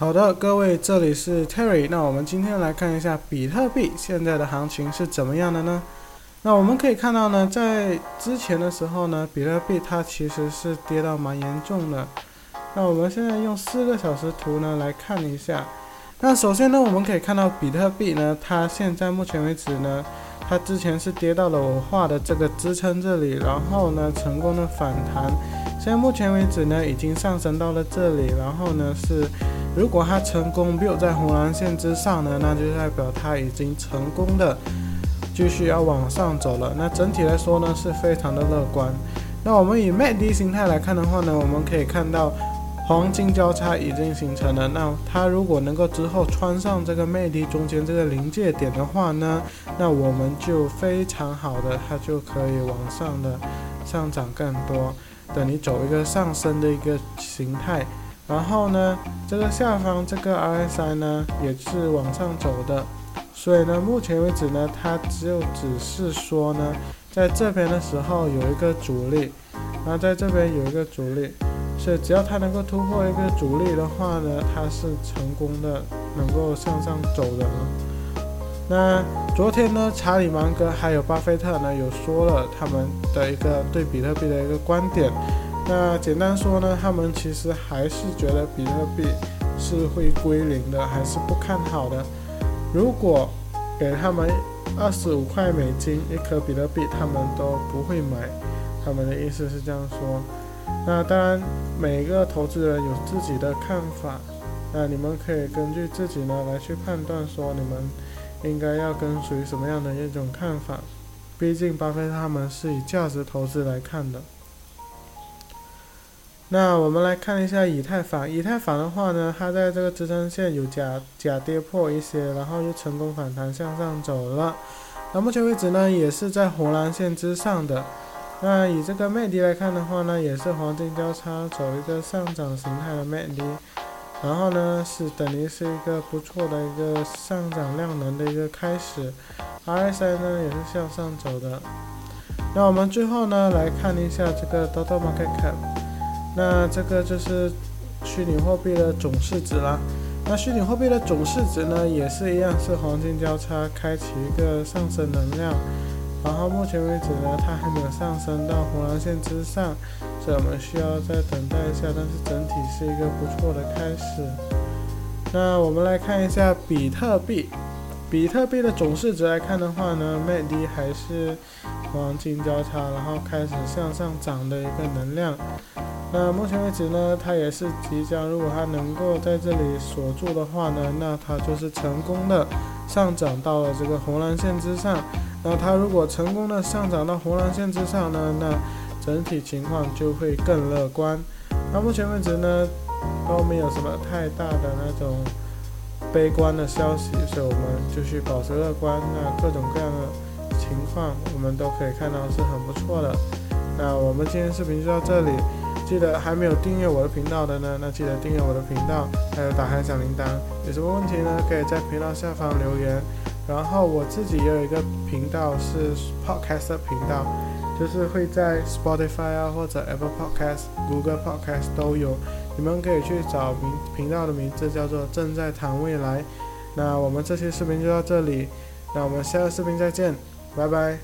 好的，各位，这里是 Terry。那我们今天来看一下比特币现在的行情是怎么样的呢？那我们可以看到呢，在之前的时候呢，比特币它其实是跌到蛮严重的。那我们现在用四个小时图呢来看一下。那首先呢，我们可以看到比特币呢，它现在目前为止呢，它之前是跌到了我画的这个支撑这里，然后呢，成功的反弹。现在目前为止呢，已经上升到了这里，然后呢是，如果它成功没有在红蓝线之上呢，那就代表它已经成功的继续要往上走了。那整体来说呢，是非常的乐观。那我们以 MACD 形态来看的话呢，我们可以看到黄金交叉已经形成了。那它如果能够之后穿上这个 MACD 中间这个临界点的话呢，那我们就非常好的，它就可以往上的上涨更多。等你走一个上升的一个形态，然后呢，这个下方这个 RSI 呢也是往上走的，所以呢，目前为止呢，它就只是说呢，在这边的时候有一个阻力，然后在这边有一个阻力，所以只要它能够突破一个阻力的话呢，它是成功的，能够向上走的了。那昨天呢，查理芒格还有巴菲特呢，有说了他们的一个对比特币的一个观点。那简单说呢，他们其实还是觉得比特币是会归零的，还是不看好的。如果给他们二十五块美金一颗比特币，他们都不会买。他们的意思是这样说。那当然，每个投资人有自己的看法。那你们可以根据自己呢来去判断，说你们。应该要跟随什么样的一种看法？毕竟巴菲特他们是以价值投资来看的。那我们来看一下以太坊。以太坊的话呢，它在这个支撑线有假假跌破一些，然后又成功反弹向上走了。那目前为止呢，也是在红蓝线之上的。那以这个魅迪来看的话呢，也是黄金交叉走一个上涨形态的魅迪。然后呢，是等于是一个不错的一个上涨量能的一个开始，RSI 呢也是向上走的。那我们最后呢来看一下这个 Dota Market cap 那这个就是虚拟货币的总市值啦。那虚拟货币的总市值呢也是一样，是黄金交叉开启一个上升能量。然后目前为止呢，它还没有上升到红蓝线之上，所以我们需要再等待一下。但是整体是一个不错的开始。那我们来看一下比特币，比特币的总市值来看的话呢，MACD 还是黄金交叉，然后开始向上涨的一个能量。那目前为止呢，它也是即将，如果它能够在这里锁住的话呢，那它就是成功的上涨到了这个红蓝线之上。那它如果成功的上涨到红蓝线之上呢，那整体情况就会更乐观。那目前为止呢，都没有什么太大的那种悲观的消息，所以我们继续保持乐观。那各种各样的情况，我们都可以看到是很不错的。那我们今天视频就到这里，记得还没有订阅我的频道的呢，那记得订阅我的频道，还有打开小铃铛。有什么问题呢，可以在频道下方留言。然后我自己也有一个频道是 podcast 频道，就是会在 Spotify 啊或者 Apple Podcast、Google Podcast 都有，你们可以去找名频道的名字叫做正在谈未来。那我们这期视频就到这里，那我们下个视频再见，拜拜。